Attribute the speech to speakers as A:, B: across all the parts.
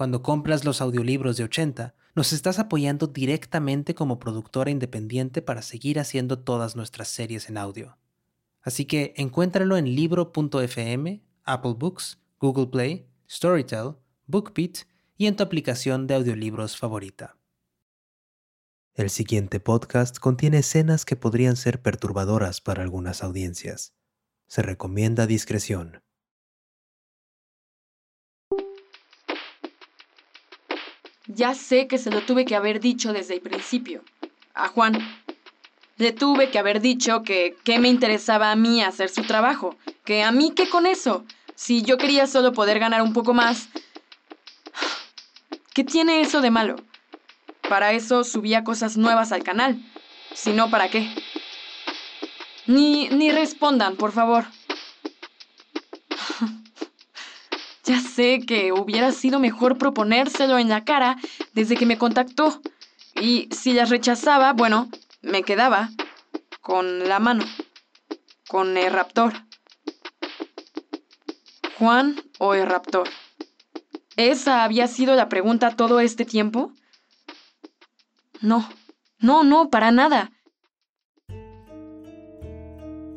A: cuando compras los audiolibros de 80, nos estás apoyando directamente como productora independiente para seguir haciendo todas nuestras series en audio. Así que encuéntralo en libro.fm, Apple Books, Google Play, Storytel, BookBeat y en tu aplicación de audiolibros favorita. El siguiente podcast contiene escenas que podrían ser perturbadoras para algunas audiencias. Se recomienda discreción.
B: Ya sé que se lo tuve que haber dicho desde el principio. A Juan. Le tuve que haber dicho que qué me interesaba a mí hacer su trabajo. Que a mí qué con eso. Si yo quería solo poder ganar un poco más. ¿Qué tiene eso de malo? Para eso subía cosas nuevas al canal. Si no, ¿para qué? Ni, ni respondan, por favor. Que hubiera sido mejor proponérselo en la cara desde que me contactó. Y si las rechazaba, bueno, me quedaba con la mano, con el raptor. ¿Juan o el raptor? ¿Esa había sido la pregunta todo este tiempo? No, no, no, para nada.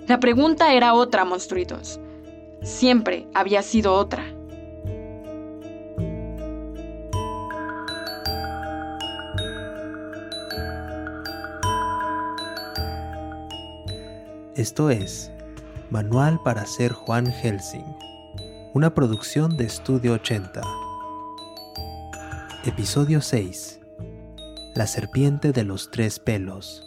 B: La pregunta era otra, monstruitos. Siempre había sido otra.
A: Esto es Manual para ser Juan Helsing, una producción de Estudio 80. Episodio 6. La serpiente de los tres pelos.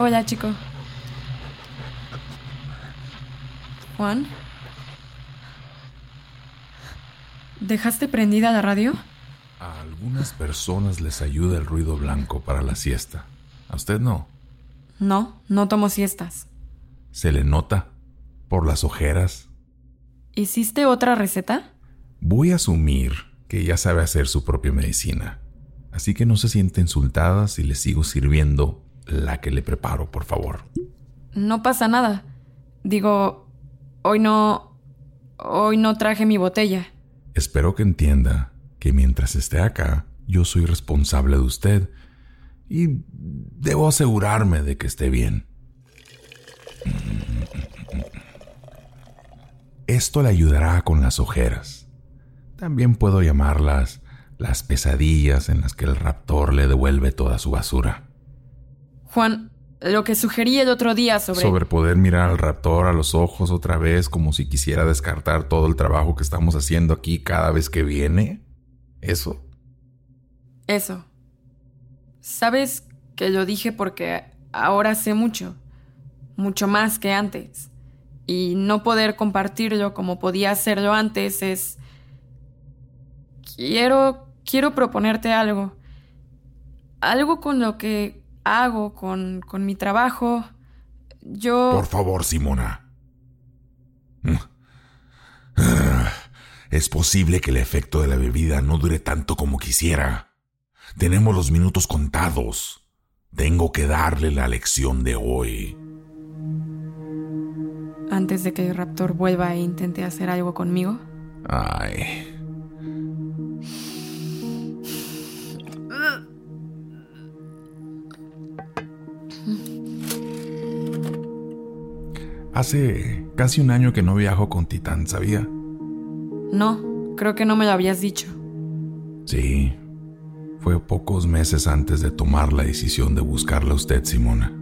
B: Hola, chico. Juan. ¿Dejaste prendida la radio?
C: A algunas personas les ayuda el ruido blanco para la siesta. ¿A usted no?
B: No, no tomo siestas.
C: ¿Se le nota? ¿Por las ojeras?
B: ¿Hiciste otra receta?
C: Voy a asumir que ya sabe hacer su propia medicina. Así que no se siente insultada si le sigo sirviendo la que le preparo, por favor.
B: No pasa nada. Digo, hoy no... Hoy no traje mi botella.
C: Espero que entienda que mientras esté acá, yo soy responsable de usted y debo asegurarme de que esté bien. Esto le ayudará con las ojeras. También puedo llamarlas las pesadillas en las que el raptor le devuelve toda su basura.
B: Juan, lo que sugerí el otro día sobre...
C: Sobre poder mirar al raptor a los ojos otra vez como si quisiera descartar todo el trabajo que estamos haciendo aquí cada vez que viene. ¿Eso?
B: Eso. Sabes que lo dije porque ahora sé mucho. Mucho más que antes. Y no poder compartirlo como podía hacerlo antes es... Quiero... Quiero proponerte algo. Algo con lo que hago, con, con mi trabajo. Yo...
C: Por favor, Simona. Es posible que el efecto de la bebida no dure tanto como quisiera. Tenemos los minutos contados. Tengo que darle la lección de hoy.
B: Antes de que el raptor vuelva e intente hacer algo conmigo.
C: Ay. Hace casi un año que no viajo con Titán, ¿sabía?
B: No, creo que no me lo habías dicho.
C: Sí, fue pocos meses antes de tomar la decisión de buscarla a usted, Simona.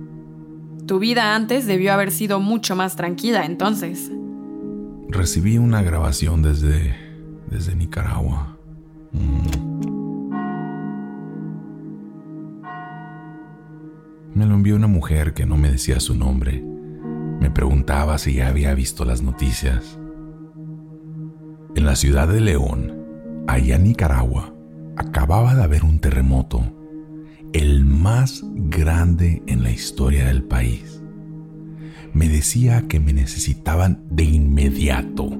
B: Tu vida antes debió haber sido mucho más tranquila entonces.
C: Recibí una grabación desde. desde Nicaragua. Mm. Me lo envió una mujer que no me decía su nombre. Me preguntaba si ya había visto las noticias. En la ciudad de León, allá en Nicaragua, acababa de haber un terremoto, el más grande en la historia del país. Me decía que me necesitaban de inmediato.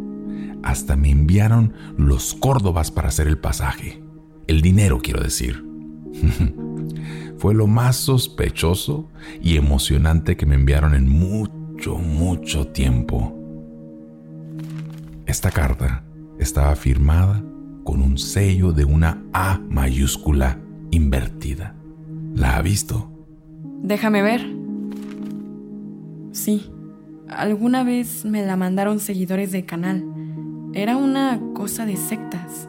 C: Hasta me enviaron los córdobas para hacer el pasaje. El dinero, quiero decir. Fue lo más sospechoso y emocionante que me enviaron en mucho, mucho tiempo. Esta carta estaba firmada con un sello de una A mayúscula invertida. ¿La ha visto?
B: Déjame ver. Sí, alguna vez me la mandaron seguidores del canal. Era una cosa de sectas.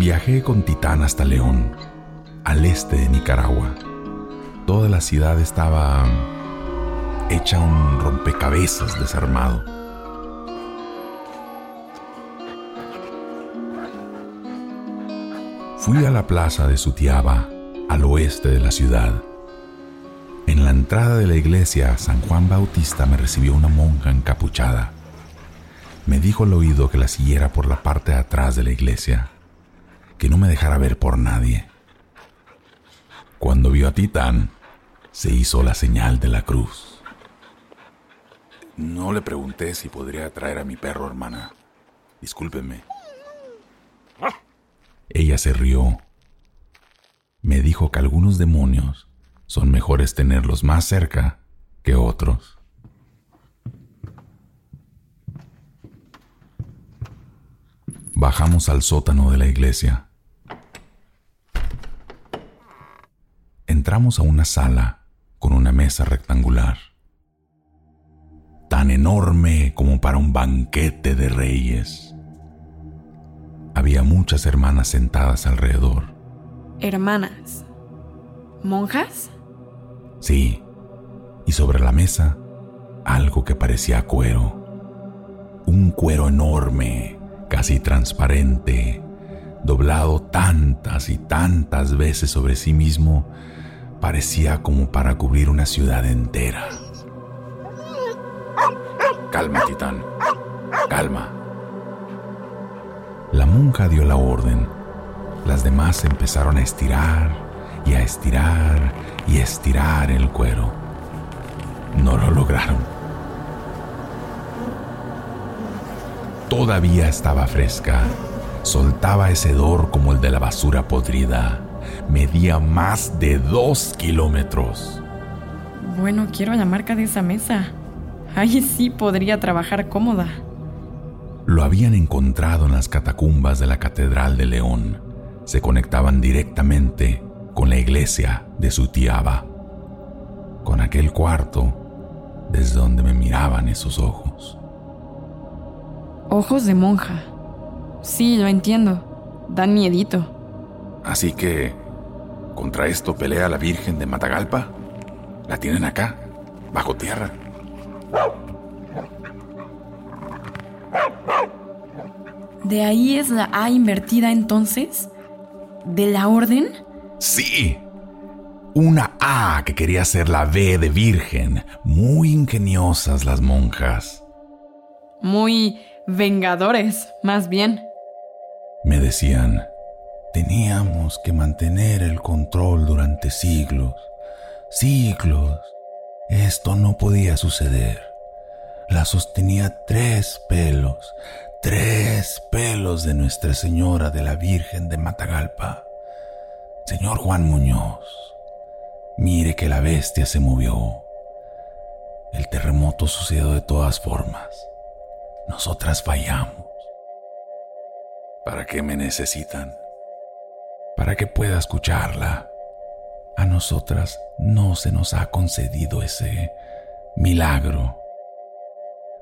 C: Viajé con Titán hasta León, al este de Nicaragua. Toda la ciudad estaba hecha un rompecabezas desarmado. Fui a la plaza de Sutiaba, al oeste de la ciudad. En la entrada de la iglesia, San Juan Bautista me recibió una monja encapuchada. Me dijo al oído que la siguiera por la parte de atrás de la iglesia, que no me dejara ver por nadie. Cuando vio a Titán, se hizo la señal de la cruz. No le pregunté si podría traer a mi perro, hermana. Discúlpeme. Ella se rió. Me dijo que algunos demonios son mejores tenerlos más cerca que otros. Bajamos al sótano de la iglesia. Entramos a una sala con una mesa rectangular tan enorme como para un banquete de reyes. Había muchas hermanas sentadas alrededor.
B: ¿Hermanas? ¿Monjas?
C: Sí, y sobre la mesa algo que parecía cuero. Un cuero enorme, casi transparente, doblado tantas y tantas veces sobre sí mismo, parecía como para cubrir una ciudad entera. Calma, titán. Calma. La monja dio la orden. Las demás empezaron a estirar y a estirar y a estirar el cuero. No lo lograron. Todavía estaba fresca. Soltaba ese hedor como el de la basura podrida. Medía más de dos kilómetros.
B: Bueno, quiero la marca de esa mesa. Ahí sí podría trabajar cómoda.
C: Lo habían encontrado en las catacumbas de la Catedral de León. Se conectaban directamente con la iglesia de Sutiaba, con aquel cuarto desde donde me miraban esos ojos.
B: Ojos de monja. Sí, lo entiendo. Dan miedito.
C: Así que, ¿contra esto pelea la Virgen de Matagalpa? La tienen acá, bajo tierra.
B: ¿De ahí es la A invertida entonces? ¿De la orden?
C: Sí. Una A que quería ser la B de Virgen. Muy ingeniosas las monjas.
B: Muy vengadores, más bien.
C: Me decían, teníamos que mantener el control durante siglos, siglos. Esto no podía suceder. La sostenía tres pelos, tres pelos de Nuestra Señora de la Virgen de Matagalpa. Señor Juan Muñoz, mire que la bestia se movió. El terremoto sucedió de todas formas. Nosotras fallamos. ¿Para qué me necesitan? Para que pueda escucharla. A nosotras no se nos ha concedido ese milagro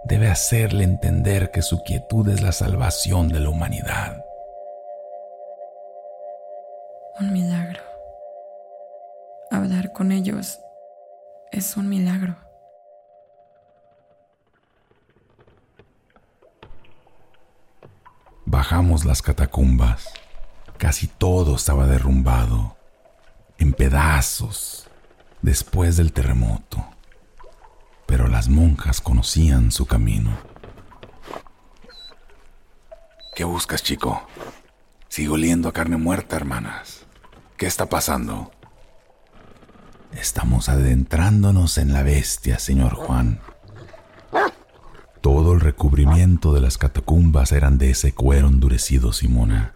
C: debe hacerle entender que su quietud es la salvación de la humanidad.
B: Un milagro. Hablar con ellos es un milagro.
C: Bajamos las catacumbas. Casi todo estaba derrumbado, en pedazos, después del terremoto. Pero las monjas conocían su camino. ¿Qué buscas, chico? Sigo oliendo a carne muerta, hermanas. ¿Qué está pasando? Estamos adentrándonos en la bestia, señor Juan. Todo el recubrimiento de las catacumbas eran de ese cuero endurecido, Simona.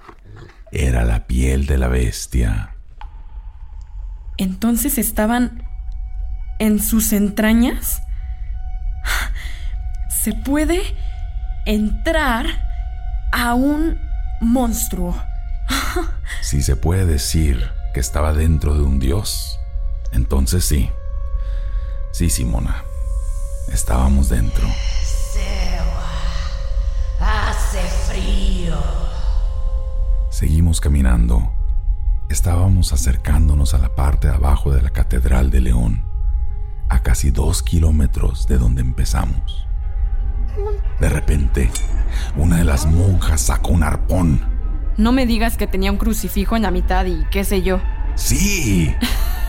C: Era la piel de la bestia.
B: Entonces estaban en sus entrañas. ¿Se puede entrar a un monstruo?
C: Si se puede decir que estaba dentro de un dios, entonces sí. Sí, Simona. Estábamos dentro. Seguimos caminando. Estábamos acercándonos a la parte de abajo de la Catedral de León, a casi dos kilómetros de donde empezamos. De repente, una de las monjas sacó un arpón.
B: No me digas que tenía un crucifijo en la mitad y qué sé yo.
C: Sí.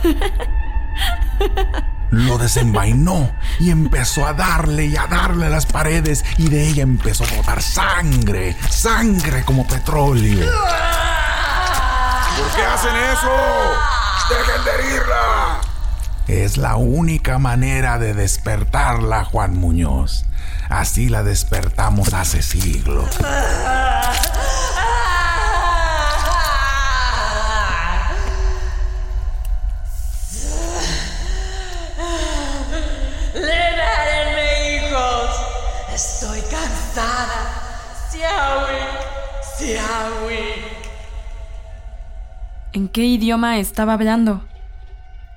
C: Lo desenvainó y empezó a darle y a darle a las paredes y de ella empezó a botar sangre, sangre como petróleo.
D: ¿Por qué hacen eso? ¡Dejen de herirla!
C: Es la única manera de despertarla, Juan Muñoz. Así la despertamos hace siglos.
B: ¿En qué idioma estaba hablando?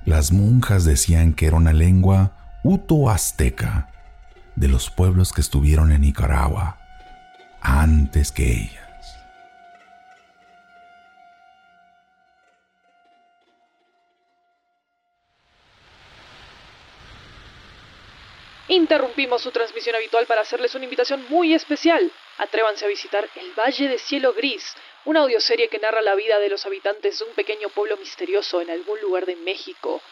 C: Las monjas decían que era una lengua uto-azteca de los pueblos que estuvieron en Nicaragua antes que ellas.
E: Interrumpimos su transmisión habitual para hacerles una invitación muy especial. Atrévanse a visitar El Valle de Cielo Gris, una audioserie que narra la vida de los habitantes de un pequeño pueblo misterioso en algún lugar de México,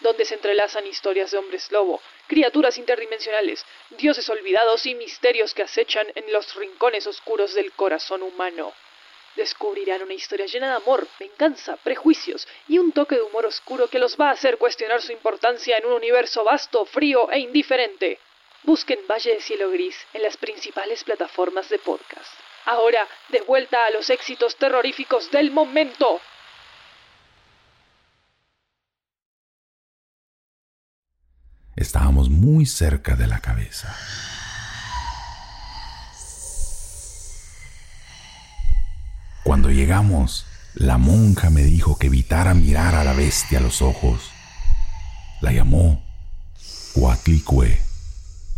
E: donde se entrelazan historias de hombres lobo, criaturas interdimensionales, dioses olvidados y misterios que acechan en los rincones oscuros del corazón humano. Descubrirán una historia llena de amor, venganza, prejuicios y un toque de humor oscuro que los va a hacer cuestionar su importancia en un universo vasto, frío e indiferente. Busquen Valle de Cielo Gris en las principales plataformas de podcast. Ahora, de vuelta a los éxitos terroríficos del momento.
C: Estábamos muy cerca de la cabeza. Cuando llegamos, la monja me dijo que evitara mirar a la bestia a los ojos. La llamó Coatlicue,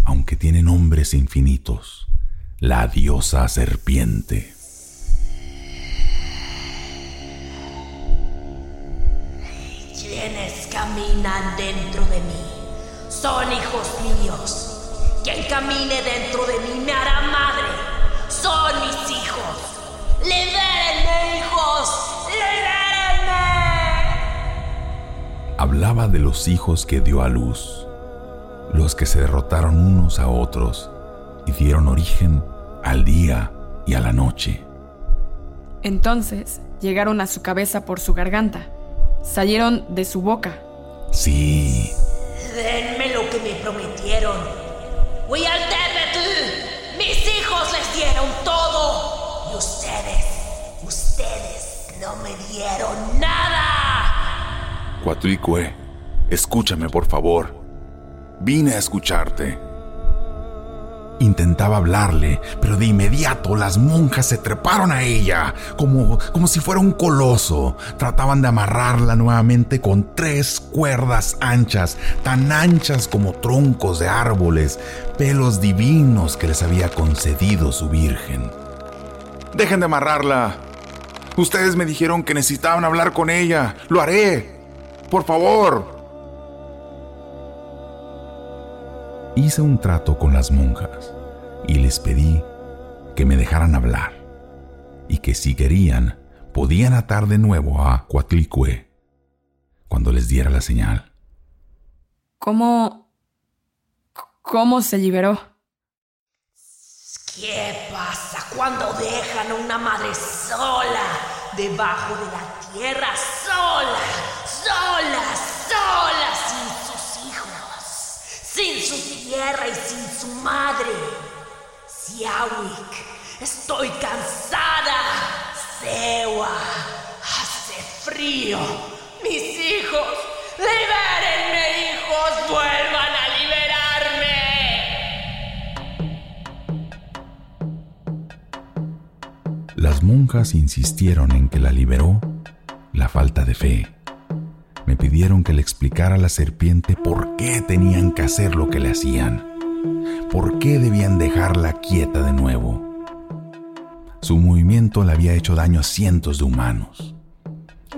C: aunque tiene nombres infinitos, la diosa serpiente.
F: Quienes caminan dentro de mí son hijos míos. Quien camine dentro de mí me hará madre. Son mis hijos. ¡Libérenme, hijos! ¡Libérenme!
C: Hablaba de los hijos que dio a luz, los que se derrotaron unos a otros y dieron origen al día y a la noche.
B: Entonces llegaron a su cabeza por su garganta. Salieron de su boca.
C: Sí,
F: Denme lo que me prometieron. Huyalterretu, mis hijos les dieron todo. Y ustedes no me dieron nada.
C: Cuatlicue, escúchame por favor. Vine a escucharte. Intentaba hablarle, pero de inmediato las monjas se treparon a ella, como, como si fuera un coloso. Trataban de amarrarla nuevamente con tres cuerdas anchas, tan anchas como troncos de árboles, pelos divinos que les había concedido su virgen. Dejen de amarrarla. Ustedes me dijeron que necesitaban hablar con ella. Lo haré. Por favor. Hice un trato con las monjas y les pedí que me dejaran hablar. y que si querían podían atar de nuevo a Coatlicue cuando les diera la señal.
B: ¿Cómo... cómo se liberó?
F: ¿Qué pasa cuando dejan a una madre sola debajo de la tierra, sola, sola, sola, sin sus hijos, sin su tierra y sin su madre? Siawik, estoy cansada. Sewa, hace frío. Mis hijos, libérenme, hijos, vuelvan
C: Las monjas insistieron en que la liberó la falta de fe. Me pidieron que le explicara a la serpiente por qué tenían que hacer lo que le hacían. ¿Por qué debían dejarla quieta de nuevo? Su movimiento le había hecho daño a cientos de humanos.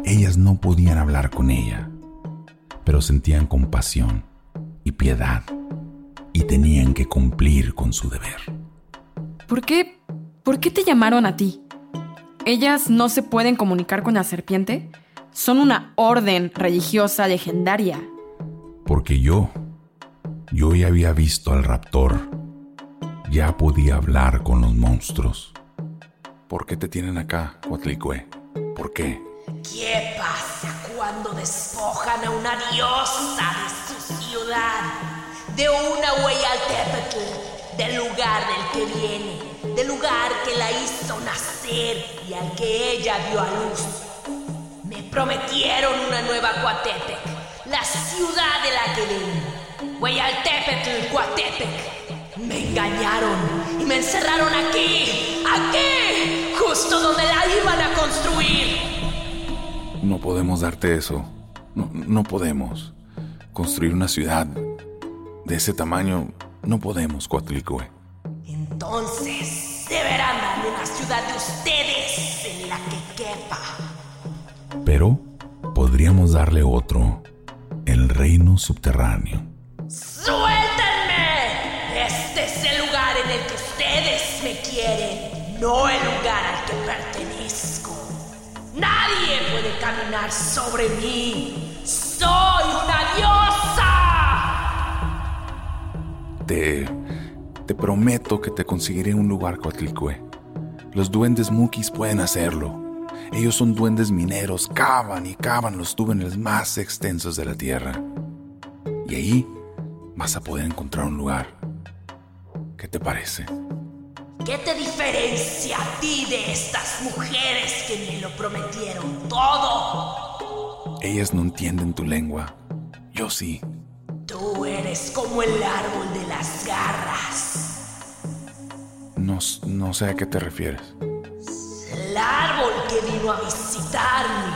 C: Ellas no podían hablar con ella, pero sentían compasión y piedad y tenían que cumplir con su deber.
B: ¿Por qué? ¿Por qué te llamaron a ti? ¿Ellas no se pueden comunicar con la serpiente? Son una orden religiosa legendaria.
C: Porque yo, yo ya había visto al raptor. Ya podía hablar con los monstruos. ¿Por qué te tienen acá, Huatlicue? ¿Por qué?
F: ¿Qué pasa cuando despojan a una diosa de su ciudad? De una Hueyaltepetl, del lugar del que viene, del lugar que la hizo nacer y al que ella dio a luz. Me prometieron una nueva Coatepec, la ciudad de la que vengo. Hueyaltepetl, Coatepec. Me engañaron y me encerraron aquí, aquí, justo donde la iban a construir.
C: No podemos darte eso. No, no podemos. Construir una ciudad de ese tamaño, no podemos, Coatlicue.
F: Entonces, de ustedes en la que quepa.
C: Pero podríamos darle otro, el reino subterráneo.
F: ¡Suéltenme! Este es el lugar en el que ustedes me quieren, no el lugar al que pertenezco. Nadie puede caminar sobre mí. ¡Soy una diosa!
C: Te, te prometo que te conseguiré un lugar, Coatlicue. Los duendes Mukis pueden hacerlo. Ellos son duendes mineros, cavan y cavan los túneles más extensos de la tierra. Y ahí vas a poder encontrar un lugar. ¿Qué te parece?
F: ¿Qué te diferencia a ti de estas mujeres que me lo prometieron todo?
C: Ellas no entienden tu lengua. Yo sí.
F: Tú eres como el árbol de las garras.
C: No, sé a qué te refieres.
F: El árbol que vino a visitarme.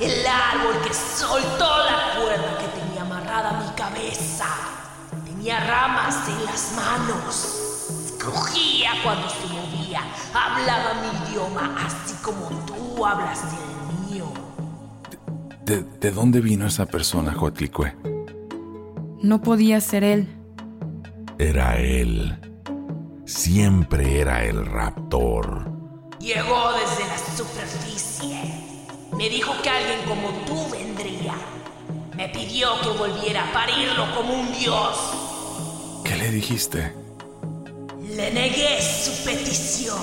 F: El árbol que soltó la cuerda que tenía amarrada a mi cabeza. Tenía ramas en las manos. Crujía cuando se movía. Hablaba mi idioma así como tú hablas el mío.
C: ¿De, de dónde vino esa persona, Coatlicue?
B: No podía ser él.
C: Era él. Siempre era el raptor.
F: Llegó desde la superficie. Me dijo que alguien como tú vendría. Me pidió que volviera a parirlo como un dios.
C: ¿Qué le dijiste?
F: Le negué su petición.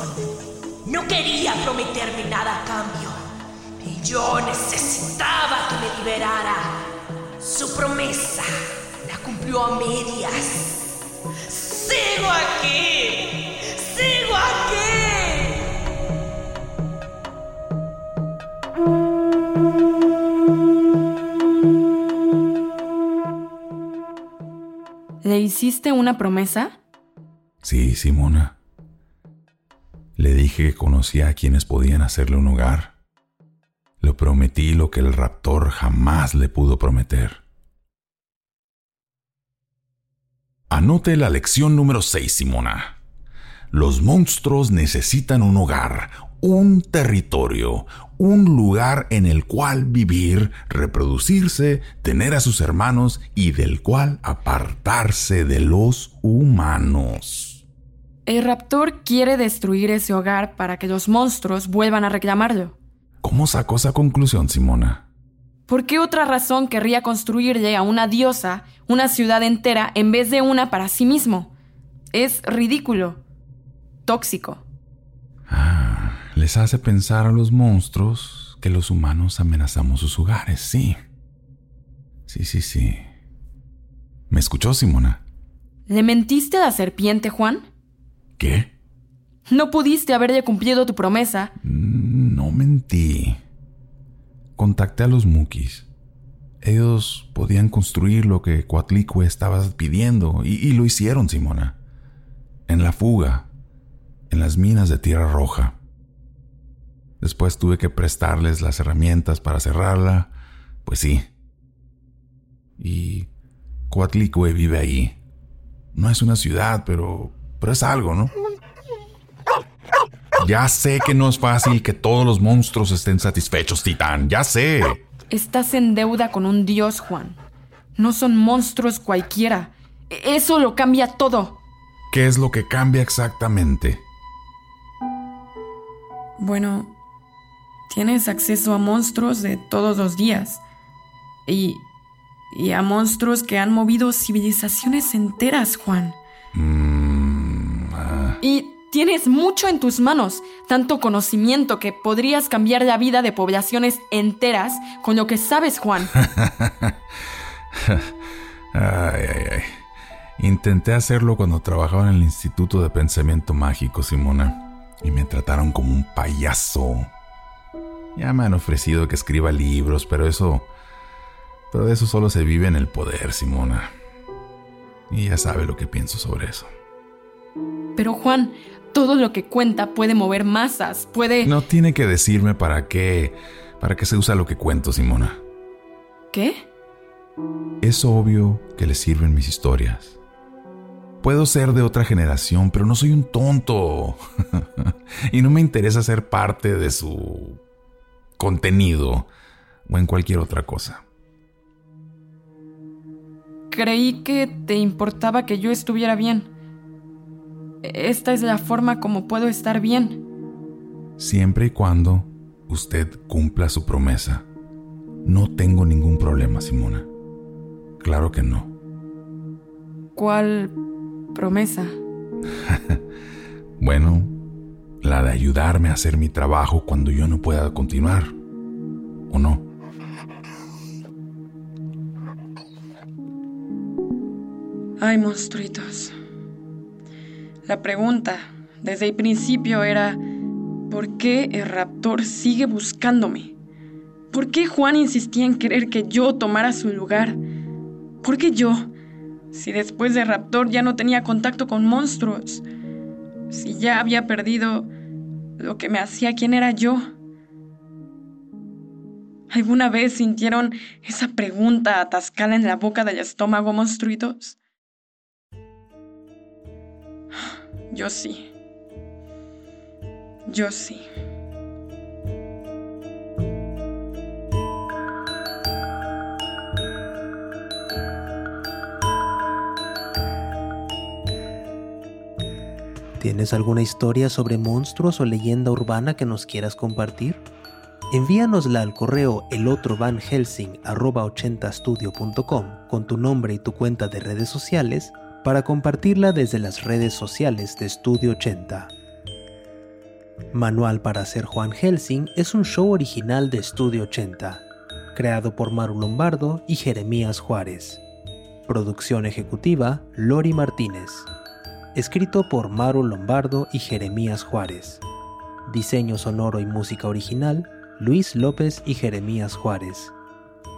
F: No quería prometerme nada a cambio. Y yo necesitaba que me liberara. Su promesa la cumplió a medias. ¡Sigo aquí! ¡Sigo aquí!
B: ¿Le hiciste una promesa?
C: Sí, Simona. Le dije que conocía a quienes podían hacerle un hogar. Le prometí lo que el raptor jamás le pudo prometer. Anote la lección número 6, Simona. Los monstruos necesitan un hogar, un territorio, un lugar en el cual vivir, reproducirse, tener a sus hermanos y del cual apartarse de los humanos.
B: El raptor quiere destruir ese hogar para que los monstruos vuelvan a reclamarlo.
C: ¿Cómo sacó esa conclusión, Simona?
B: ¿Por qué otra razón querría construirle a una diosa una ciudad entera en vez de una para sí mismo? Es ridículo. Tóxico.
C: Ah, les hace pensar a los monstruos que los humanos amenazamos sus hogares, sí. Sí, sí, sí. ¿Me escuchó, Simona?
B: ¿Le mentiste a la serpiente, Juan?
C: ¿Qué?
B: No pudiste haberle cumplido tu promesa.
C: No mentí. Contacté a los Mukis. Ellos podían construir lo que Coatlicue estaba pidiendo y, lo hicieron, Simona. En la fuga, en las minas de Tierra Roja. Después tuve que prestarles las herramientas para cerrarla. Pues sí. Y Coatlicue vive ahí. No es una ciudad, pero, pero es algo, ¿no? Ya sé que no es fácil que todos los monstruos estén satisfechos, Titán. Ya sé.
B: Estás en deuda con un dios, Juan. No son monstruos cualquiera. Eso lo cambia todo.
C: ¿Qué es lo que cambia exactamente?
B: Bueno, tienes acceso a monstruos de todos los días. Y, y a monstruos que han movido civilizaciones enteras, Juan.
C: Mm, ah.
B: Y tienes mucho en tus manos, tanto conocimiento que podrías cambiar la vida de poblaciones enteras con lo que sabes, Juan.
C: ay, ay, ay. Intenté hacerlo cuando trabajaba en el Instituto de Pensamiento Mágico, Simona y me trataron como un payaso. Ya me han ofrecido que escriba libros, pero eso... Pero eso solo se vive en el poder, Simona. Y ya sabe lo que pienso sobre eso.
B: Pero Juan, todo lo que cuenta puede mover masas, puede...
C: No tiene que decirme para qué... para qué se usa lo que cuento, Simona.
B: ¿Qué?
C: Es obvio que le sirven mis historias. Puedo ser de otra generación, pero no soy un tonto. y no me interesa ser parte de su contenido o en cualquier otra cosa.
B: Creí que te importaba que yo estuviera bien. Esta es la forma como puedo estar bien.
C: Siempre y cuando usted cumpla su promesa. No tengo ningún problema, Simona. Claro que no.
B: ¿Cuál promesa?
C: bueno, la de ayudarme a hacer mi trabajo cuando yo no pueda continuar. ¿O no?
B: Ay, monstruitos. La pregunta desde el principio era, ¿por qué el raptor sigue buscándome? ¿Por qué Juan insistía en querer que yo tomara su lugar? ¿Por qué yo? Si después de Raptor ya no tenía contacto con monstruos. Si ya había perdido lo que me hacía quién era yo. ¿Alguna vez sintieron esa pregunta atascada en la boca del estómago, monstruitos? Yo sí. Yo sí.
A: ¿Tienes alguna historia sobre monstruos o leyenda urbana que nos quieras compartir? Envíanosla al correo elotrovanhelsing.80studio.com con tu nombre y tu cuenta de redes sociales para compartirla desde las redes sociales de Estudio 80. Manual para ser Juan Helsing es un show original de Estudio 80, creado por Maru Lombardo y Jeremías Juárez. Producción ejecutiva, Lori Martínez escrito por Maru Lombardo y Jeremías Juárez. Diseño sonoro y música original, Luis López y Jeremías Juárez.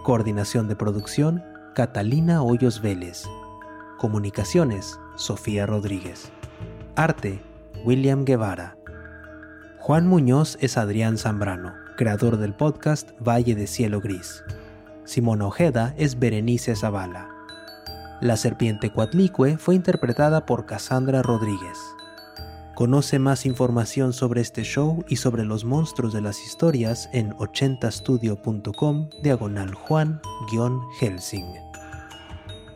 A: Coordinación de producción, Catalina Hoyos Vélez. Comunicaciones, Sofía Rodríguez. Arte, William Guevara. Juan Muñoz es Adrián Zambrano, creador del podcast Valle de Cielo Gris. Simón Ojeda es Berenice Zavala. La serpiente Cuatlicue fue interpretada por Cassandra Rodríguez. Conoce más información sobre este show y sobre los monstruos de las historias en 80studio.com diagonal Juan-Helsing.